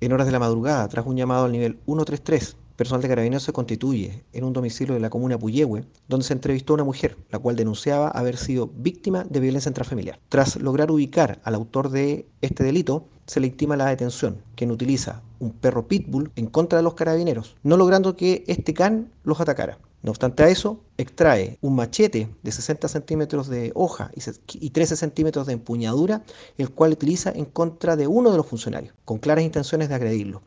En horas de la madrugada, tras un llamado al nivel 133, personal de carabineros se constituye en un domicilio de la comuna Puyehue, donde se entrevistó a una mujer, la cual denunciaba haber sido víctima de violencia intrafamiliar. Tras lograr ubicar al autor de este delito, se le intima la detención, quien utiliza un perro pitbull en contra de los carabineros, no logrando que este can los atacara. No obstante a eso, extrae un machete de 60 centímetros de hoja y 13 centímetros de empuñadura, el cual utiliza en contra de uno de los funcionarios, con claras intenciones de agredirlo.